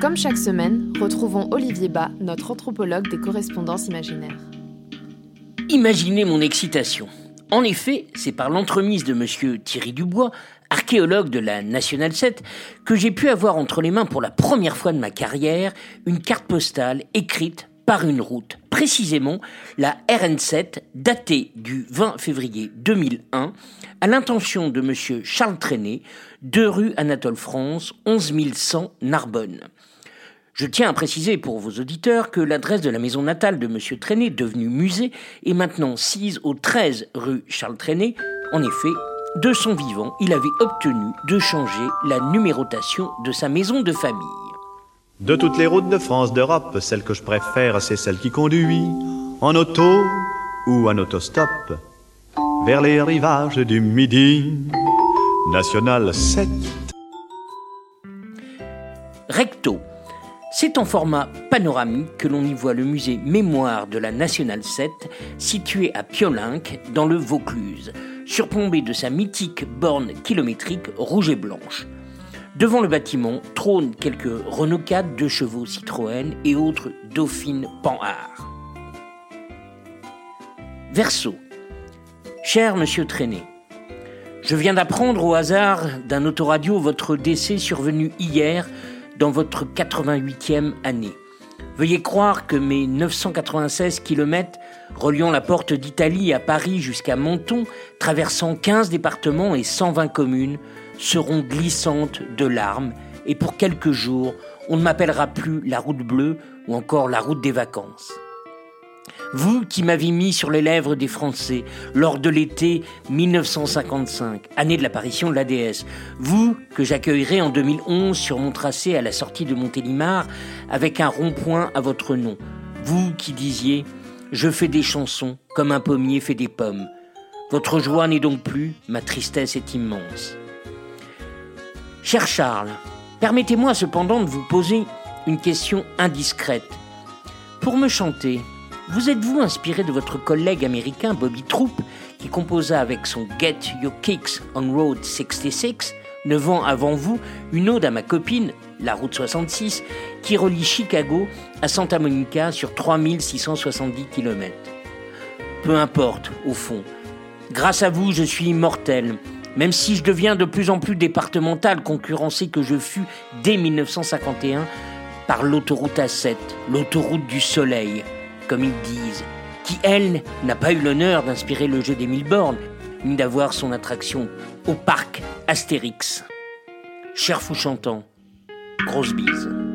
Comme chaque semaine, retrouvons Olivier Bas, notre anthropologue des correspondances imaginaires. Imaginez mon excitation. En effet, c'est par l'entremise de monsieur Thierry Dubois, archéologue de la National 7, que j'ai pu avoir entre les mains pour la première fois de ma carrière une carte postale écrite par une route, précisément la RN7 datée du 20 février 2001 à l'intention de monsieur Charles Trenet, 2 rue Anatole France, 11100 Narbonne. Je tiens à préciser pour vos auditeurs que l'adresse de la maison natale de M. Trenet, devenue musée, est maintenant sise au 13 rue Charles Trenet. En effet, de son vivant, il avait obtenu de changer la numérotation de sa maison de famille. De toutes les routes de France, d'Europe, celle que je préfère, c'est celle qui conduit en auto ou en autostop vers les rivages du Midi. National 7. Recto. C'est en format panoramique que l'on y voit le musée Mémoire de la Nationale 7, situé à Piolinck, dans le Vaucluse, surplombé de sa mythique borne kilométrique rouge et blanche. Devant le bâtiment trônent quelques Renault 4, deux chevaux Citroën et autres Dauphine Panhard. Verso. Cher monsieur Traîné, je viens d'apprendre au hasard d'un autoradio votre décès survenu hier dans votre 88e année. Veuillez croire que mes 996 km reliant la porte d'Italie à Paris jusqu'à Menton, traversant 15 départements et 120 communes, seront glissantes de larmes et pour quelques jours, on ne m'appellera plus la route bleue ou encore la route des vacances. Vous qui m'avez mis sur les lèvres des Français lors de l'été 1955, année de l'apparition de la déesse. Vous que j'accueillerai en 2011 sur mon tracé à la sortie de Montélimar avec un rond-point à votre nom. Vous qui disiez Je fais des chansons comme un pommier fait des pommes. Votre joie n'est donc plus, ma tristesse est immense. Cher Charles, permettez-moi cependant de vous poser une question indiscrète. Pour me chanter, vous êtes-vous inspiré de votre collègue américain Bobby Troop, qui composa avec son Get Your Kicks on Road 66, neuf ans avant vous, une ode à ma copine, la route 66, qui relie Chicago à Santa Monica sur 3670 km. Peu importe, au fond. Grâce à vous, je suis immortel, même si je deviens de plus en plus départemental, concurrencé que je fus dès 1951 par l'autoroute A7, l'autoroute du soleil comme ils disent, qui, elle, n'a pas eu l'honneur d'inspirer le jeu des mille bornes, ni d'avoir son attraction au parc Astérix. Cher fou chantant, grosse bise.